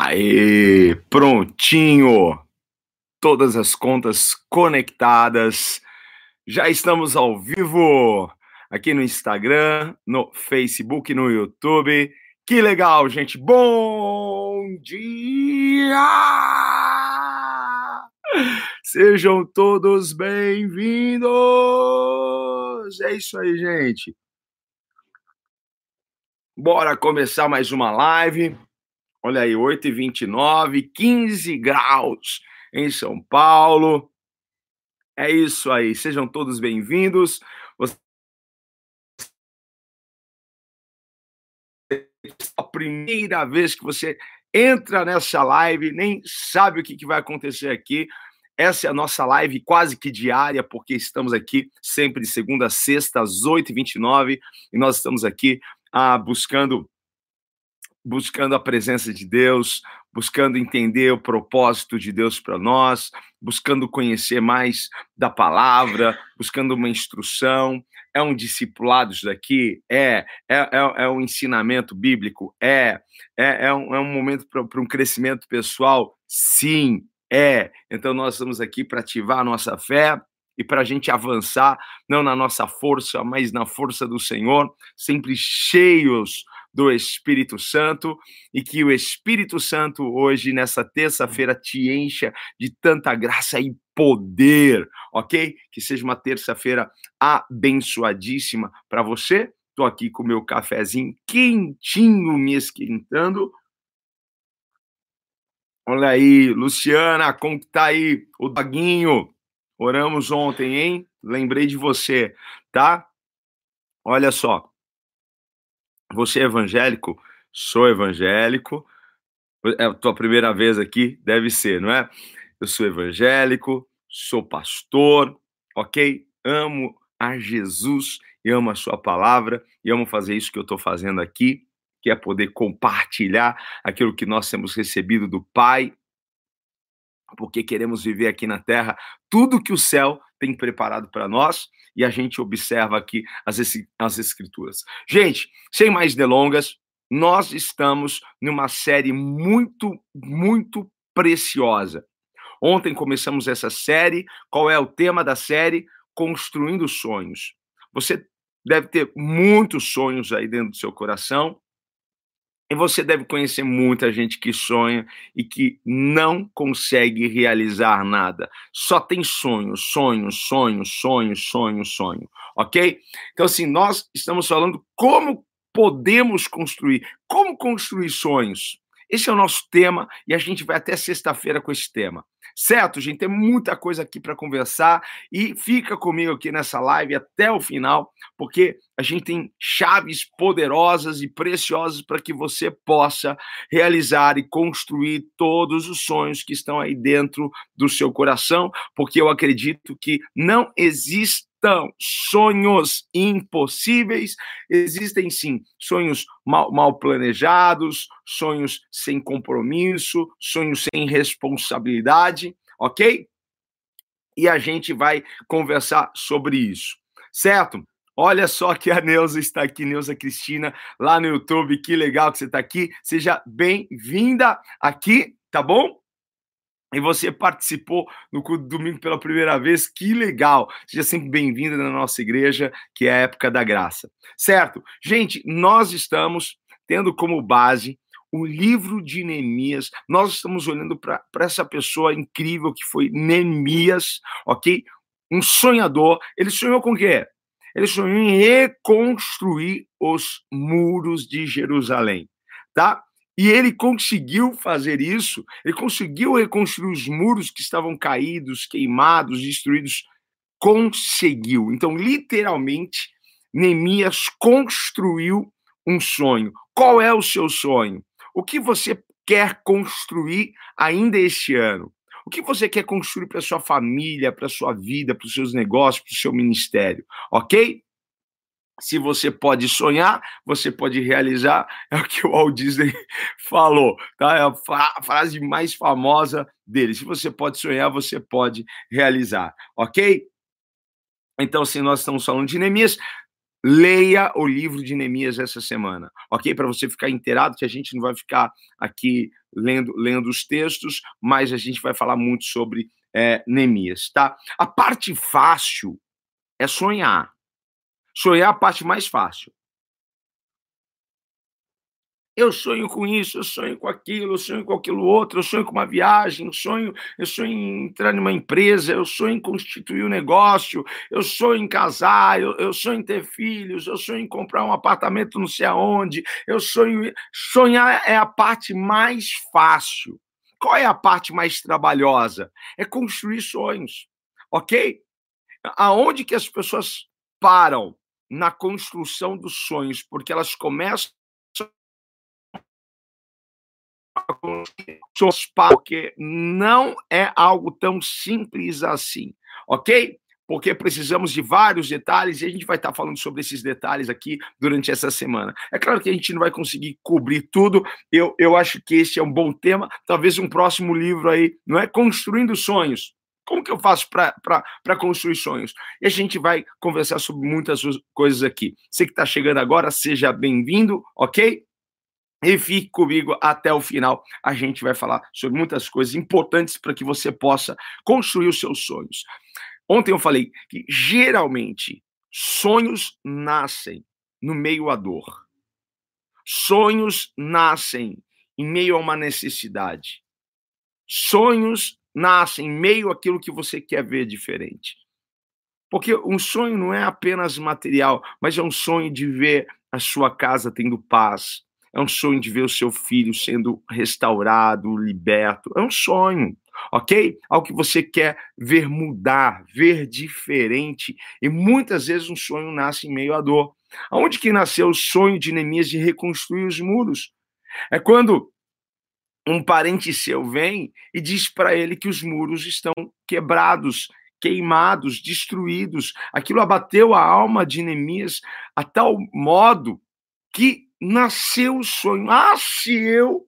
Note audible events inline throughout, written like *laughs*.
Aí, prontinho! Todas as contas conectadas. Já estamos ao vivo aqui no Instagram, no Facebook, no YouTube. Que legal, gente! Bom dia! Sejam todos bem-vindos! É isso aí, gente. Bora começar mais uma live. Olha aí, 8h29, 15 graus em São Paulo. É isso aí, sejam todos bem-vindos. Você... A primeira vez que você entra nessa live, nem sabe o que, que vai acontecer aqui. Essa é a nossa live quase que diária, porque estamos aqui sempre de segunda a sexta, às 8h29, e nós estamos aqui ah, buscando buscando a presença de Deus, buscando entender o propósito de Deus para nós, buscando conhecer mais da palavra, buscando uma instrução. É um discipulado isso daqui? É. É, é, é um ensinamento bíblico? É. É, é, um, é um momento para um crescimento pessoal? Sim, é. Então nós estamos aqui para ativar a nossa fé, e para a gente avançar, não na nossa força, mas na força do Senhor, sempre cheios do Espírito Santo e que o Espírito Santo hoje, nessa terça-feira, te encha de tanta graça e poder, ok? Que seja uma terça-feira abençoadíssima para você. Estou aqui com o meu cafezinho quentinho me esquentando. Olha aí, Luciana, como que tá aí o Daguinho? Oramos ontem, hein? Lembrei de você, tá? Olha só. Você é evangélico? Sou evangélico. É a tua primeira vez aqui? Deve ser, não é? Eu sou evangélico, sou pastor, ok? Amo a Jesus e amo a sua palavra e amo fazer isso que eu estou fazendo aqui, que é poder compartilhar aquilo que nós temos recebido do Pai, porque queremos viver aqui na terra tudo que o céu tem preparado para nós e a gente observa aqui as, as escrituras. Gente, sem mais delongas, nós estamos numa série muito, muito preciosa. Ontem começamos essa série. Qual é o tema da série? Construindo sonhos. Você deve ter muitos sonhos aí dentro do seu coração. E você deve conhecer muita gente que sonha e que não consegue realizar nada. Só tem sonhos, sonhos, sonhos, sonhos, sonhos, sonho. Ok? Então, assim, nós estamos falando como podemos construir, como construir sonhos. Esse é o nosso tema e a gente vai até sexta-feira com esse tema. Certo, gente? Tem muita coisa aqui para conversar e fica comigo aqui nessa live até o final, porque a gente tem chaves poderosas e preciosas para que você possa realizar e construir todos os sonhos que estão aí dentro do seu coração, porque eu acredito que não existe então, sonhos impossíveis, existem sim sonhos mal, mal, planejados, sonhos sem compromisso, sonhos sem responsabilidade, ok? E a gente vai conversar sobre isso, certo? Olha só que a Neuza está aqui, Neuza Cristina, lá no YouTube. Que legal que você está aqui. Seja bem-vinda aqui, tá bom? E você participou no culto domingo pela primeira vez, que legal! Seja sempre bem-vinda na nossa igreja, que é a época da graça. Certo? Gente, nós estamos tendo como base o livro de Neemias. Nós estamos olhando para essa pessoa incrível que foi Neemias, ok? Um sonhador. Ele sonhou com o quê? Ele sonhou em reconstruir os muros de Jerusalém, tá? E ele conseguiu fazer isso, ele conseguiu reconstruir os muros que estavam caídos, queimados, destruídos. Conseguiu. Então, literalmente, Neemias construiu um sonho. Qual é o seu sonho? O que você quer construir ainda este ano? O que você quer construir para sua família, para sua vida, para os seus negócios, para o seu ministério? Ok? Se você pode sonhar, você pode realizar, é o que o Walt Disney *laughs* falou, tá? É a frase mais famosa dele. Se você pode sonhar, você pode realizar, ok? Então, se nós estamos falando de Neemias, leia o livro de Neemias essa semana, ok? Para você ficar inteirado, que a gente não vai ficar aqui lendo, lendo os textos, mas a gente vai falar muito sobre é, Neemias, tá? A parte fácil é sonhar. Sonhar é a parte mais fácil. Eu sonho com isso, eu sonho com aquilo, eu sonho com aquilo outro, eu sonho com uma viagem, eu sonho, eu sonho em entrar numa empresa, eu sonho em constituir um negócio, eu sonho em casar, eu, eu sonho em ter filhos, eu sonho em comprar um apartamento não sei aonde, eu sonho. Sonhar é a parte mais fácil. Qual é a parte mais trabalhosa? É construir sonhos, ok? Aonde que as pessoas param na construção dos sonhos? Porque elas começam porque não é algo tão simples assim, ok? Porque precisamos de vários detalhes e a gente vai estar falando sobre esses detalhes aqui durante essa semana. É claro que a gente não vai conseguir cobrir tudo, eu, eu acho que esse é um bom tema. Talvez um próximo livro aí, não é? Construindo Sonhos. Como que eu faço para construir sonhos? E a gente vai conversar sobre muitas coisas aqui. Você que está chegando agora, seja bem-vindo, ok? E fique comigo até o final. A gente vai falar sobre muitas coisas importantes para que você possa construir os seus sonhos. Ontem eu falei que geralmente sonhos nascem no meio à dor. Sonhos nascem em meio a uma necessidade. Sonhos nascem em meio àquilo que você quer ver diferente. Porque um sonho não é apenas material, mas é um sonho de ver a sua casa tendo paz, é um sonho de ver o seu filho sendo restaurado, liberto. É um sonho, ok? Algo que você quer ver mudar, ver diferente. E muitas vezes um sonho nasce em meio à dor. Aonde que nasceu o sonho de Neemias de reconstruir os muros? É quando um parente seu vem e diz para ele que os muros estão quebrados, queimados, destruídos. Aquilo abateu a alma de Neemias a tal modo que nasceu o sonho. Ah, se eu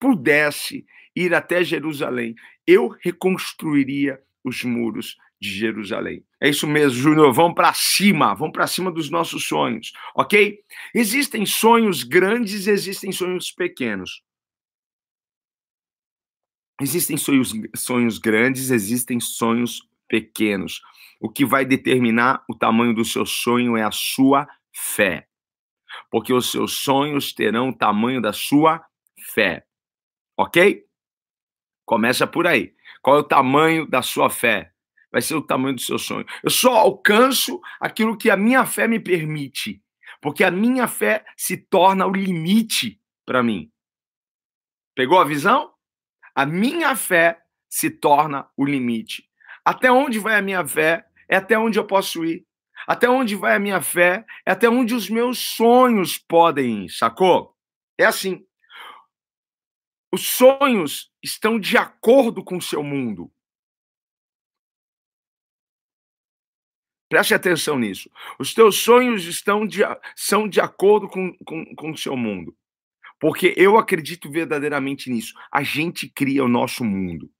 pudesse ir até Jerusalém, eu reconstruiria os muros de Jerusalém. É isso mesmo, Júnior. Vamos para cima, vamos para cima dos nossos sonhos, ok? Existem sonhos grandes, existem sonhos pequenos. Existem sonhos, sonhos grandes, existem sonhos pequenos. O que vai determinar o tamanho do seu sonho é a sua fé porque os seus sonhos terão o tamanho da sua fé. Ok? Começa por aí. Qual é o tamanho da sua fé? Vai ser o tamanho do seu sonho. Eu só alcanço aquilo que a minha fé me permite, porque a minha fé se torna o limite para mim. Pegou a visão? A minha fé se torna o limite. Até onde vai a minha fé? É até onde eu posso ir. Até onde vai a minha fé? É até onde os meus sonhos podem ir, sacou? É assim. Os sonhos estão de acordo com o seu mundo. Preste atenção nisso. Os teus sonhos estão de, são de acordo com, com, com o seu mundo. Porque eu acredito verdadeiramente nisso. A gente cria o nosso mundo.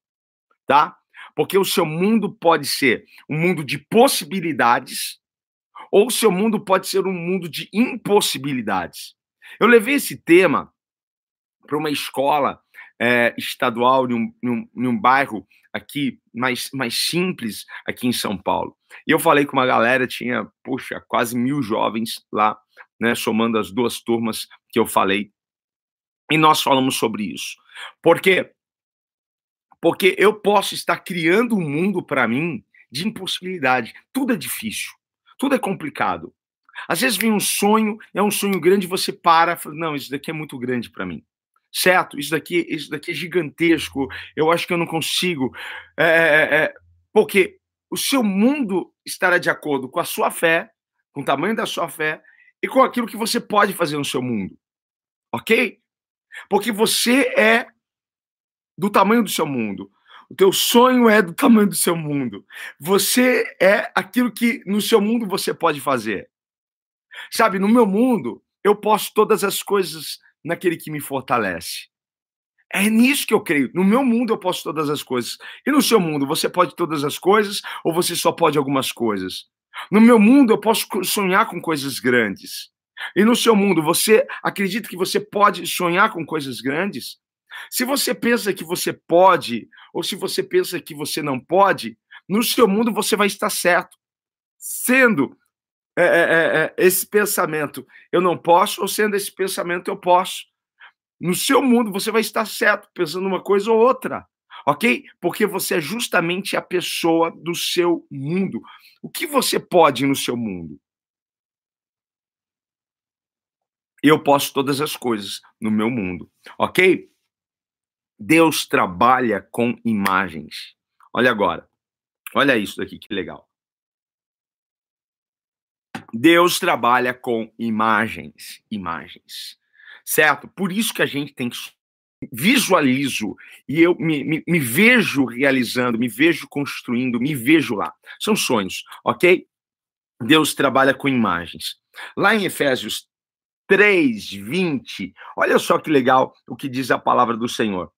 Tá? Porque o seu mundo pode ser um mundo de possibilidades ou o seu mundo pode ser um mundo de impossibilidades. Eu levei esse tema para uma escola é, estadual, em um, bairro aqui mais, mais simples, aqui em São Paulo. E eu falei com uma galera, tinha, puxa, quase mil jovens lá, né, somando as duas turmas que eu falei. E nós falamos sobre isso. Por quê? Porque eu posso estar criando um mundo para mim de impossibilidade. Tudo é difícil. Tudo é complicado. Às vezes vem um sonho, é um sonho grande, você para, fala, não, isso daqui é muito grande para mim. Certo? Isso daqui, isso daqui é gigantesco. Eu acho que eu não consigo. É, é, é, porque o seu mundo estará de acordo com a sua fé, com o tamanho da sua fé e com aquilo que você pode fazer no seu mundo. Ok? Porque você é do tamanho do seu mundo. O teu sonho é do tamanho do seu mundo. Você é aquilo que no seu mundo você pode fazer. Sabe, no meu mundo, eu posso todas as coisas naquele que me fortalece. É nisso que eu creio. No meu mundo eu posso todas as coisas. E no seu mundo, você pode todas as coisas ou você só pode algumas coisas? No meu mundo, eu posso sonhar com coisas grandes. E no seu mundo, você acredita que você pode sonhar com coisas grandes? Se você pensa que você pode, ou se você pensa que você não pode, no seu mundo você vai estar certo. Sendo é, é, é, é esse pensamento eu não posso, ou sendo esse pensamento eu posso. No seu mundo você vai estar certo, pensando uma coisa ou outra ok? Porque você é justamente a pessoa do seu mundo. O que você pode no seu mundo? Eu posso todas as coisas no meu mundo, ok? Deus trabalha com imagens. Olha agora. Olha isso daqui, que legal. Deus trabalha com imagens, imagens. Certo? Por isso que a gente tem que visualizo e eu me, me, me, vejo realizando, me vejo construindo, me vejo lá. São sonhos, ok? Deus trabalha com imagens. Lá em Efésios 3, 20, olha só que legal o que diz a palavra do Senhor.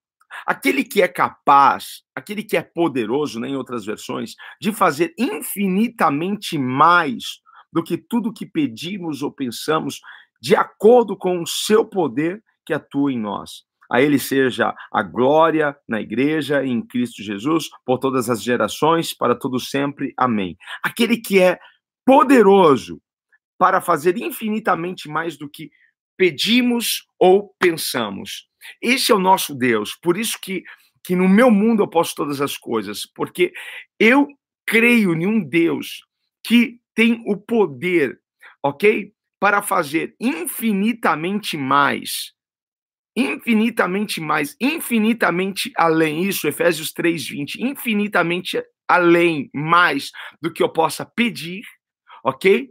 Aquele que é capaz, aquele que é poderoso, né, em outras versões, de fazer infinitamente mais do que tudo que pedimos ou pensamos, de acordo com o seu poder que atua em nós. A ele seja a glória na igreja em Cristo Jesus por todas as gerações, para todo sempre. Amém. Aquele que é poderoso para fazer infinitamente mais do que pedimos ou pensamos. Esse é o nosso Deus. Por isso que que no meu mundo eu posso todas as coisas, porque eu creio em um Deus que tem o poder, OK? Para fazer infinitamente mais infinitamente mais, infinitamente além, isso, Efésios 3:20, infinitamente além, mais do que eu possa pedir, ok?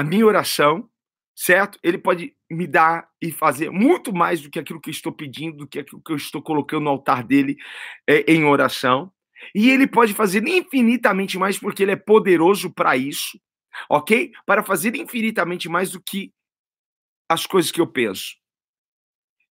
A minha oração, certo? Ele pode me dar e fazer muito mais do que aquilo que eu estou pedindo, do que aquilo que eu estou colocando no altar dele é, em oração. E ele pode fazer infinitamente mais, porque ele é poderoso para isso, ok? Para fazer infinitamente mais do que as coisas que eu penso.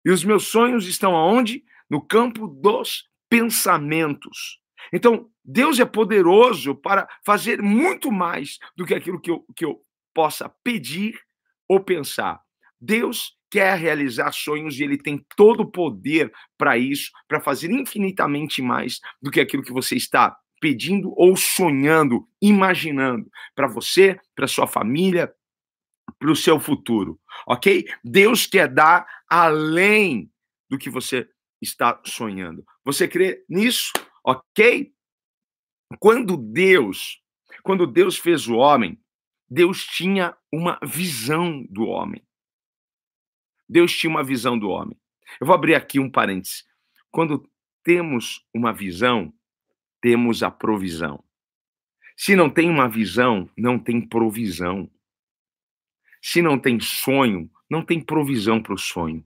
E os meus sonhos estão aonde? No campo dos pensamentos. Então, Deus é poderoso para fazer muito mais do que aquilo que eu, que eu possa pedir ou pensar. Deus quer realizar sonhos e ele tem todo o poder para isso, para fazer infinitamente mais do que aquilo que você está pedindo ou sonhando, imaginando para você, para sua família, para o seu futuro, ok? Deus quer dar além do que você está sonhando. Você crê nisso, ok? Quando Deus, quando Deus fez o homem, Deus tinha uma visão do homem. Deus tinha uma visão do homem. Eu vou abrir aqui um parêntese. Quando temos uma visão, temos a provisão. Se não tem uma visão, não tem provisão. Se não tem sonho, não tem provisão para o sonho.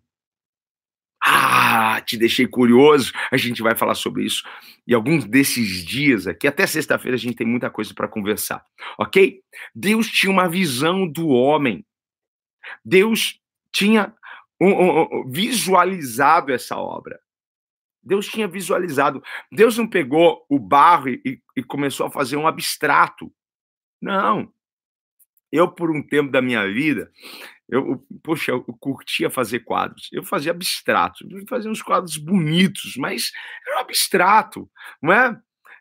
Ah, te deixei curioso. A gente vai falar sobre isso. E alguns desses dias aqui, até sexta-feira, a gente tem muita coisa para conversar, ok? Deus tinha uma visão do homem. Deus tinha um, um, um, visualizado essa obra. Deus tinha visualizado. Deus não pegou o barro e, e começou a fazer um abstrato. Não. Eu, por um tempo da minha vida, eu, poxa, eu curtia fazer quadros. Eu fazia abstrato, eu fazia uns quadros bonitos, mas era um abstrato, não é?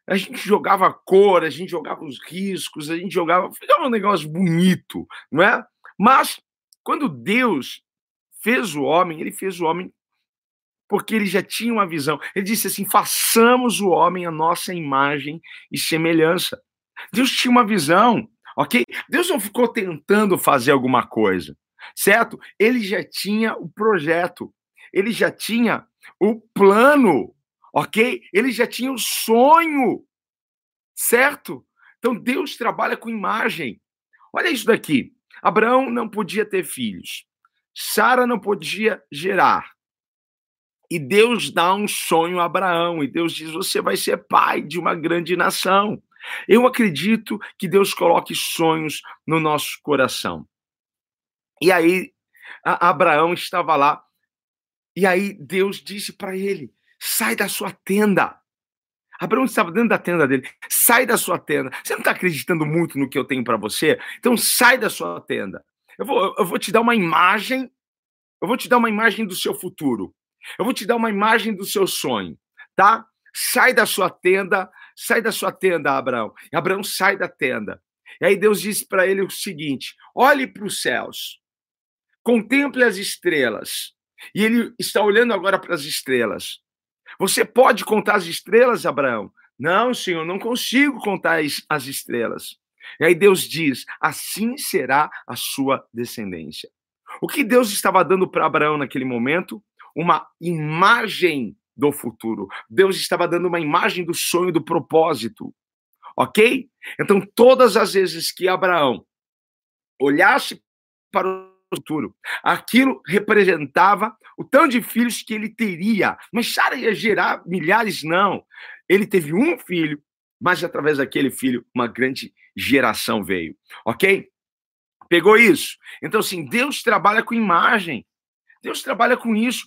A gente jogava cor, a gente jogava os riscos, a gente jogava, ficava um negócio bonito, não é? Mas quando Deus fez o homem, ele fez o homem porque ele já tinha uma visão. Ele disse assim: façamos o homem a nossa imagem e semelhança. Deus tinha uma visão ok? Deus não ficou tentando fazer alguma coisa, certo? Ele já tinha o projeto, ele já tinha o plano, ok? Ele já tinha o sonho, certo? Então Deus trabalha com imagem. Olha isso daqui. Abraão não podia ter filhos. Sara não podia gerar. E Deus dá um sonho a Abraão, e Deus diz: Você vai ser pai de uma grande nação. Eu acredito que Deus coloque sonhos no nosso coração. E aí, Abraão estava lá, e aí Deus disse para ele: sai da sua tenda. Abraão estava dentro da tenda dele. Sai da sua tenda. Você não está acreditando muito no que eu tenho para você? Então sai da sua tenda. Eu vou, eu vou te dar uma imagem. Eu vou te dar uma imagem do seu futuro. Eu vou te dar uma imagem do seu sonho, tá? Sai da sua tenda, sai da sua tenda, Abraão. E Abraão sai da tenda. E aí Deus disse para ele o seguinte: olhe para os céus, contemple as estrelas. E ele está olhando agora para as estrelas. Você pode contar as estrelas, Abraão? Não, Senhor, não consigo contar as estrelas. E aí Deus diz: assim será a sua descendência. O que Deus estava dando para Abraão naquele momento? Uma imagem do futuro. Deus estava dando uma imagem do sonho, do propósito. Ok? Então, todas as vezes que Abraão olhasse para futuro. Aquilo representava o tanto de filhos que ele teria. Mas Sara ia gerar milhares? Não. Ele teve um filho, mas através daquele filho, uma grande geração veio. Ok? Pegou isso? Então, assim, Deus trabalha com imagem. Deus trabalha com isso.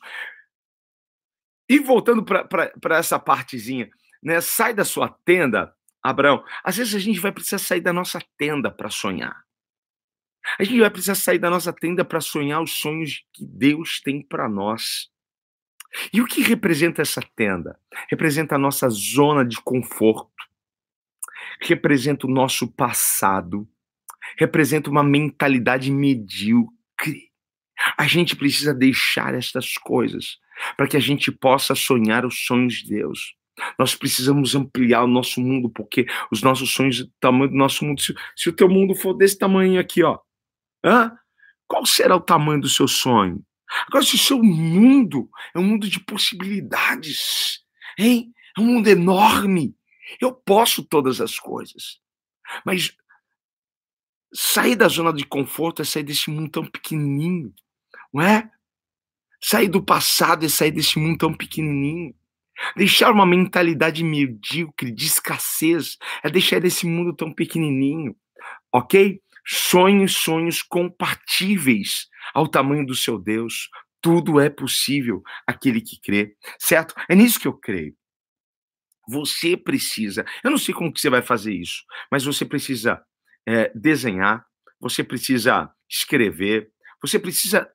E voltando para essa partezinha, né? Sai da sua tenda, Abraão. Às vezes a gente vai precisar sair da nossa tenda para sonhar. A gente vai precisar sair da nossa tenda para sonhar os sonhos que Deus tem para nós. E o que representa essa tenda? Representa a nossa zona de conforto, representa o nosso passado, representa uma mentalidade medíocre. A gente precisa deixar essas coisas para que a gente possa sonhar os sonhos de Deus. Nós precisamos ampliar o nosso mundo, porque os nossos sonhos, o tamanho do nosso mundo, se, se o teu mundo for desse tamanho aqui, ó, Hã? Qual será o tamanho do seu sonho? Agora, se o seu mundo é um mundo de possibilidades, hein? É um mundo enorme. Eu posso todas as coisas. Mas sair da zona de conforto é sair desse mundo tão pequenininho, não é? Sair do passado é sair desse mundo tão pequenininho. Deixar uma mentalidade medíocre, de escassez, é deixar esse mundo tão pequenininho, ok? Sonhos, sonhos compatíveis ao tamanho do seu Deus. Tudo é possível aquele que crê, certo? É nisso que eu creio. Você precisa, eu não sei como que você vai fazer isso, mas você precisa é, desenhar, você precisa escrever, você precisa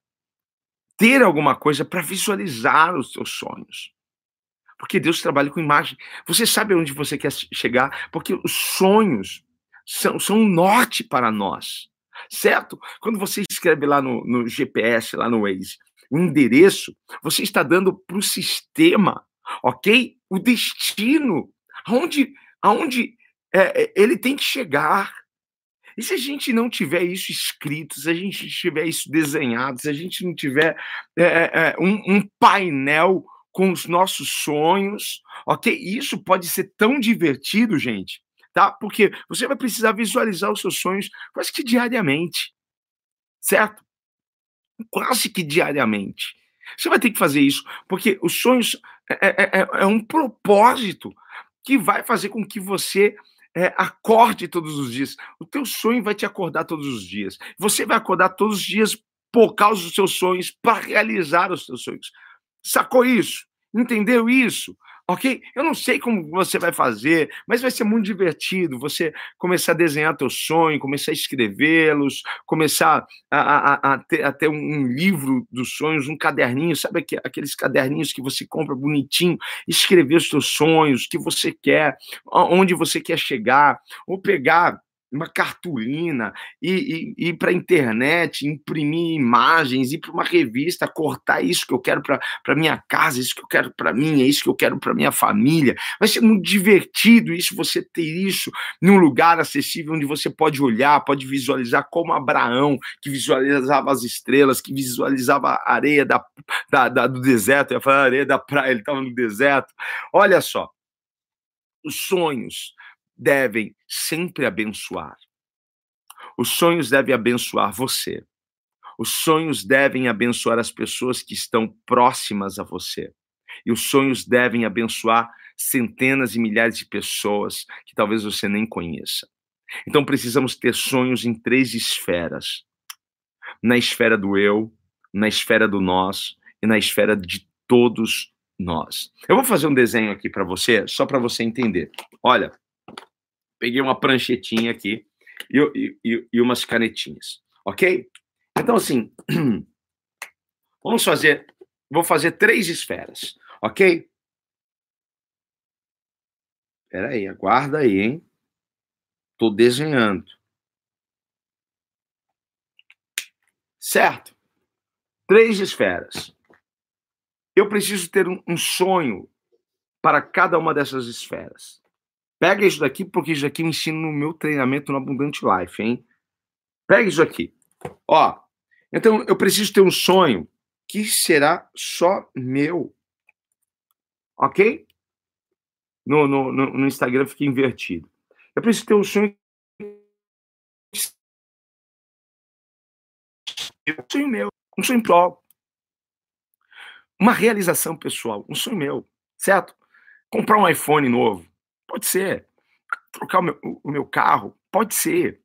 ter alguma coisa para visualizar os seus sonhos. Porque Deus trabalha com imagem. Você sabe onde você quer chegar, porque os sonhos são, são um norte para nós, certo? Quando você escreve lá no, no GPS, lá no Waze, o endereço, você está dando para o sistema, ok? O destino, aonde, aonde é, é, ele tem que chegar. E se a gente não tiver isso escrito, se a gente tiver isso desenhado, se a gente não tiver é, é, é um, um painel com os nossos sonhos, ok? Isso pode ser tão divertido, gente, tá? Porque você vai precisar visualizar os seus sonhos quase que diariamente, certo? Quase que diariamente. Você vai ter que fazer isso, porque os sonhos é, é, é, é um propósito que vai fazer com que você é, acorde todos os dias. O teu sonho vai te acordar todos os dias. Você vai acordar todos os dias por causa dos seus sonhos, para realizar os seus sonhos. Sacou isso? Entendeu isso? Ok? Eu não sei como você vai fazer, mas vai ser muito divertido você começar a desenhar teu sonho, começar a escrevê-los, começar a, a, a, ter, a ter um livro dos sonhos, um caderninho, sabe aqueles caderninhos que você compra bonitinho, escrever os teus sonhos, o que você quer, onde você quer chegar, ou pegar uma cartolina, ir para a internet, imprimir imagens, ir para uma revista, cortar isso que eu quero para minha casa, isso que eu quero para mim, é isso que eu quero para minha família. Vai ser muito divertido isso, você ter isso num lugar acessível onde você pode olhar, pode visualizar como Abraão, que visualizava as estrelas, que visualizava a areia da, da, da do deserto, eu ia falar areia da praia, ele estava no deserto. Olha só, os sonhos, devem sempre abençoar. Os sonhos devem abençoar você. Os sonhos devem abençoar as pessoas que estão próximas a você. E os sonhos devem abençoar centenas e milhares de pessoas que talvez você nem conheça. Então precisamos ter sonhos em três esferas: na esfera do eu, na esfera do nós e na esfera de todos nós. Eu vou fazer um desenho aqui para você, só para você entender. Olha, peguei uma pranchetinha aqui e, e, e umas canetinhas, ok? Então, assim, *clears throat* vamos fazer, vou fazer três esferas, ok? Espera aí, aguarda aí, hein? Tô desenhando. Certo? Três esferas. Eu preciso ter um, um sonho para cada uma dessas esferas. Pega isso daqui, porque isso daqui eu ensino no meu treinamento no Abundante Life, hein? Pega isso aqui. Ó, então eu preciso ter um sonho que será só meu. Ok? no, no, no Instagram fica invertido. Eu preciso ter um sonho. Um sonho meu, um sonho próprio. Uma realização pessoal, um sonho meu, certo? Comprar um iPhone novo, pode ser. Trocar o meu, o meu carro, pode ser.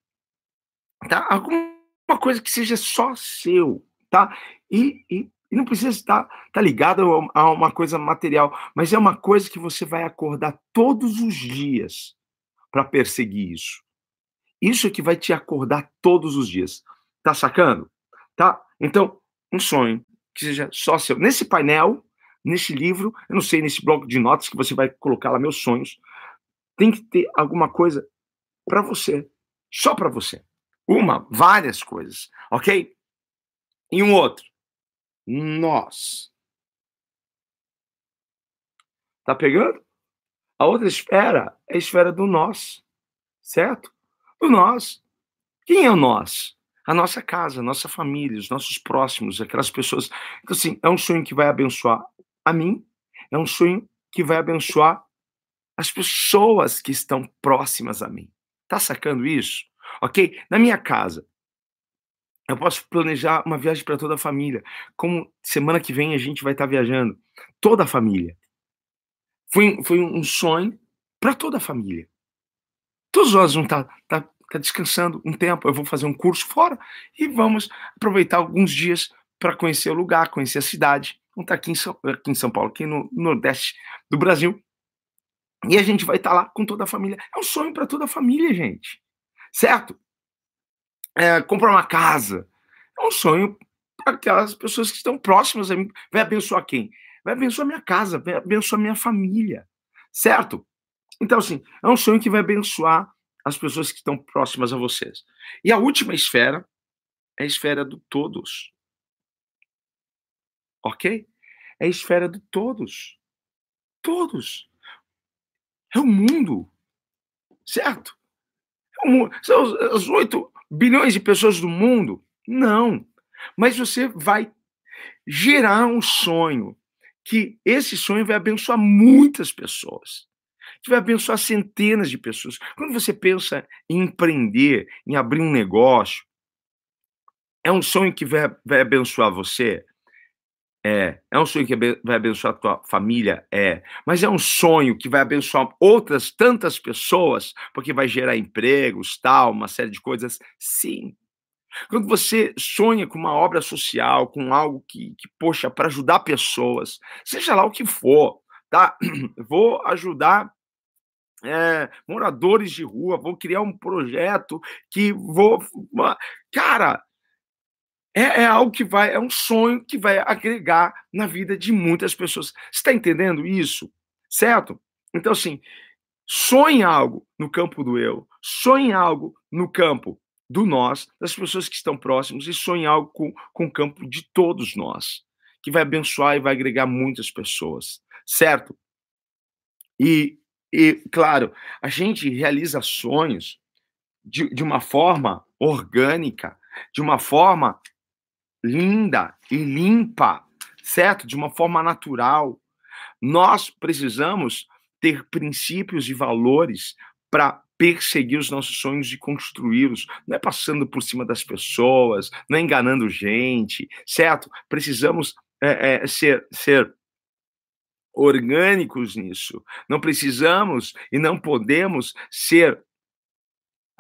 Tá? Alguma coisa que seja só seu, tá? E, e e não precisa estar, estar ligado a uma coisa material, mas é uma coisa que você vai acordar todos os dias para perseguir isso. Isso é que vai te acordar todos os dias. Tá sacando? Tá? Então, um sonho que seja só seu. Nesse painel, nesse livro, eu não sei, nesse bloco de notas que você vai colocar lá meus sonhos, tem que ter alguma coisa para você, só para você. Uma, várias coisas, ok? E um outro nós. Tá pegando? A outra esfera é a esfera do nós, certo? Do nós. Quem é o nós? A nossa casa, a nossa família, os nossos próximos, aquelas pessoas. Então, assim, é um sonho que vai abençoar a mim, é um sonho que vai abençoar as pessoas que estão próximas a mim. Tá sacando isso? Ok? Na minha casa, eu posso planejar uma viagem para toda a família. Como semana que vem a gente vai estar tá viajando. Toda a família. Foi, foi um sonho para toda a família. Todos nós vamos estar tá, tá, tá descansando um tempo. Eu vou fazer um curso fora e vamos aproveitar alguns dias para conhecer o lugar, conhecer a cidade. Vamos estar tá aqui aqui em São Paulo, aqui no Nordeste do Brasil. E a gente vai estar tá lá com toda a família. É um sonho para toda a família, gente. Certo? é, comprar uma casa. É um sonho para aquelas pessoas que estão próximas a mim. Vai abençoar quem? Vai abençoar minha casa, vai abençoar minha família. Certo? Então, assim, é um sonho que vai abençoar as pessoas que estão próximas a vocês. E a última esfera é a esfera do todos. Ok? É a esfera do todos. Todos. É o mundo. Certo? É o mundo. São os oito bilhões de pessoas do mundo? Não. Mas você vai gerar um sonho que esse sonho vai abençoar muitas pessoas. Que vai abençoar centenas de pessoas. Quando você pensa em empreender, em abrir um negócio, é um sonho que vai, vai abençoar você? É. É um sonho que vai abençoar a tua família? É. Mas é um sonho que vai abençoar outras tantas pessoas, porque vai gerar empregos, tal, uma série de coisas? Sim. Quando você sonha com uma obra social, com algo que, que poxa, para ajudar pessoas, seja lá o que for, tá? *clears throat* Vou ajudar é, moradores de rua, vou criar um projeto que vou. Cara, é, é, algo que vai, é um sonho que vai agregar na vida de muitas pessoas. Você está entendendo isso? Certo? Então, assim, sonhe algo no campo do eu, sonhe algo no campo do nós, das pessoas que estão próximas, e sonhe algo com, com o campo de todos nós, que vai abençoar e vai agregar muitas pessoas. Certo? E, e claro, a gente realiza sonhos de, de uma forma orgânica, de uma forma linda e limpa, certo? De uma forma natural. Nós precisamos ter princípios e valores para perseguir os nossos sonhos e construí-los. Não é passando por cima das pessoas, não é enganando gente, certo? Precisamos é, é, ser, ser orgânicos nisso. Não precisamos e não podemos ser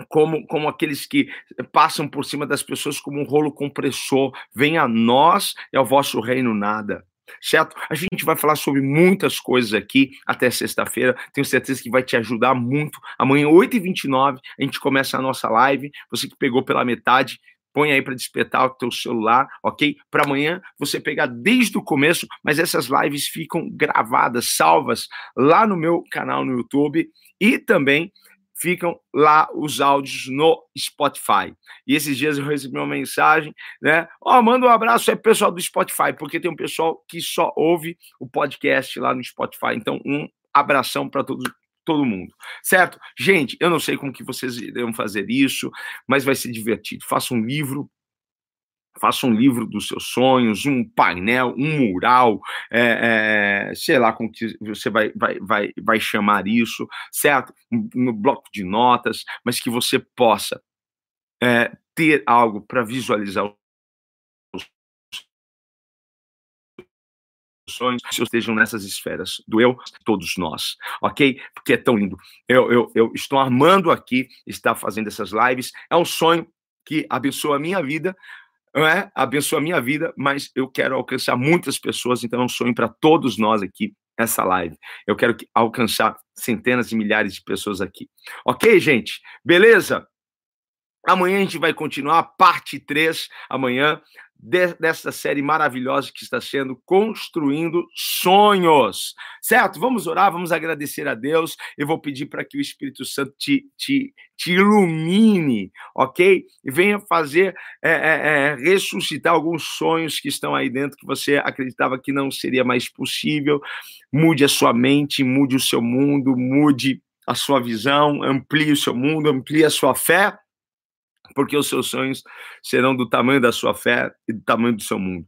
como, como aqueles que passam por cima das pessoas como um rolo compressor. Venha a nós e ao vosso reino nada. certo? A gente vai falar sobre muitas coisas aqui até sexta-feira. Tenho certeza que vai te ajudar muito. Amanhã, 8h29, a gente começa a nossa live. Você que pegou pela metade, põe aí para despertar o teu celular, ok? Para amanhã você pegar desde o começo, mas essas lives ficam gravadas, salvas lá no meu canal no YouTube e também ficam lá os áudios no Spotify. E esses dias eu recebi uma mensagem, né? Ó, oh, manda um abraço aí pessoal do Spotify, porque tem um pessoal que só ouve o podcast lá no Spotify. Então, um abração para todos todo mundo, certo? Gente, eu não sei como que vocês irão fazer isso, mas vai ser divertido. Faça um livro faça um livro dos seus sonhos, um painel, um mural, é, é, sei lá como que você vai, vai, vai, vai chamar isso, certo? No bloco de notas, mas que você possa é, ter algo para visualizar os sonhos, se estejam nessas esferas do eu, todos nós, ok? Porque é tão lindo. Eu, eu, eu estou armando aqui, está fazendo essas lives, é um sonho que abençoa a minha vida, não é? Abençoa a minha vida, mas eu quero alcançar muitas pessoas, então é um sonho para todos nós aqui essa live. Eu quero alcançar centenas e milhares de pessoas aqui. Ok, gente? Beleza? Amanhã a gente vai continuar parte 3, amanhã, de, dessa série maravilhosa que está sendo Construindo Sonhos. Certo? Vamos orar, vamos agradecer a Deus. Eu vou pedir para que o Espírito Santo te, te, te ilumine, ok? E venha fazer, é, é, é, ressuscitar alguns sonhos que estão aí dentro que você acreditava que não seria mais possível. Mude a sua mente, mude o seu mundo, mude a sua visão, amplie o seu mundo, amplie a sua fé porque os seus sonhos serão do tamanho da sua fé e do tamanho do seu mundo.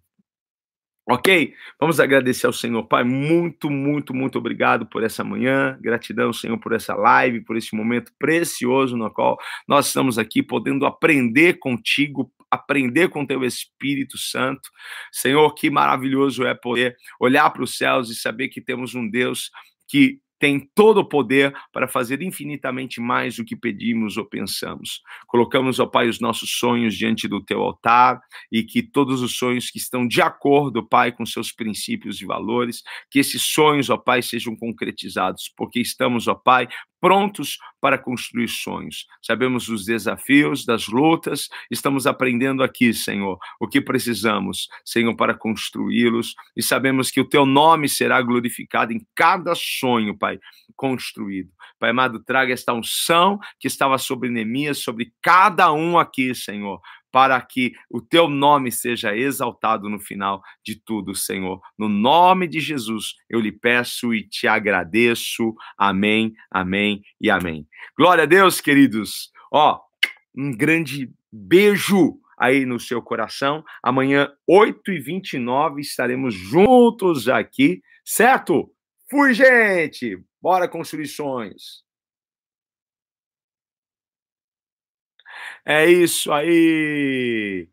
Ok? Vamos agradecer ao Senhor. Pai, muito, muito, muito obrigado por essa manhã. Gratidão, Senhor, por essa live, por esse momento precioso no qual nós estamos aqui podendo aprender contigo, aprender com teu Espírito Santo. Senhor, que maravilhoso é poder olhar para os céus e saber que temos um Deus que tem todo o poder para fazer infinitamente mais do que pedimos ou pensamos. Colocamos, ó Pai, os nossos sonhos diante do teu altar e que todos os sonhos que estão de acordo, Pai, com seus princípios e valores, que esses sonhos, ó Pai, sejam concretizados, porque estamos, ó Pai, prontos para construir sonhos. Sabemos os desafios, das lutas, estamos aprendendo aqui, Senhor, o que precisamos, Senhor, para construí-los e sabemos que o teu nome será glorificado em cada sonho, Pai, construído. Pai amado, traga esta unção que estava sobre Neemias, sobre cada um aqui, Senhor, para que o teu nome seja exaltado no final de tudo, Senhor. No nome de Jesus, eu lhe peço e te agradeço. Amém, amém e amém. Glória a Deus, queridos. Ó, um grande beijo aí no seu coração. Amanhã, 8h29, estaremos juntos aqui, certo? Fui, gente! Bora construir sonhos. É isso aí.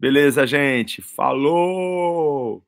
Beleza, gente? Falou!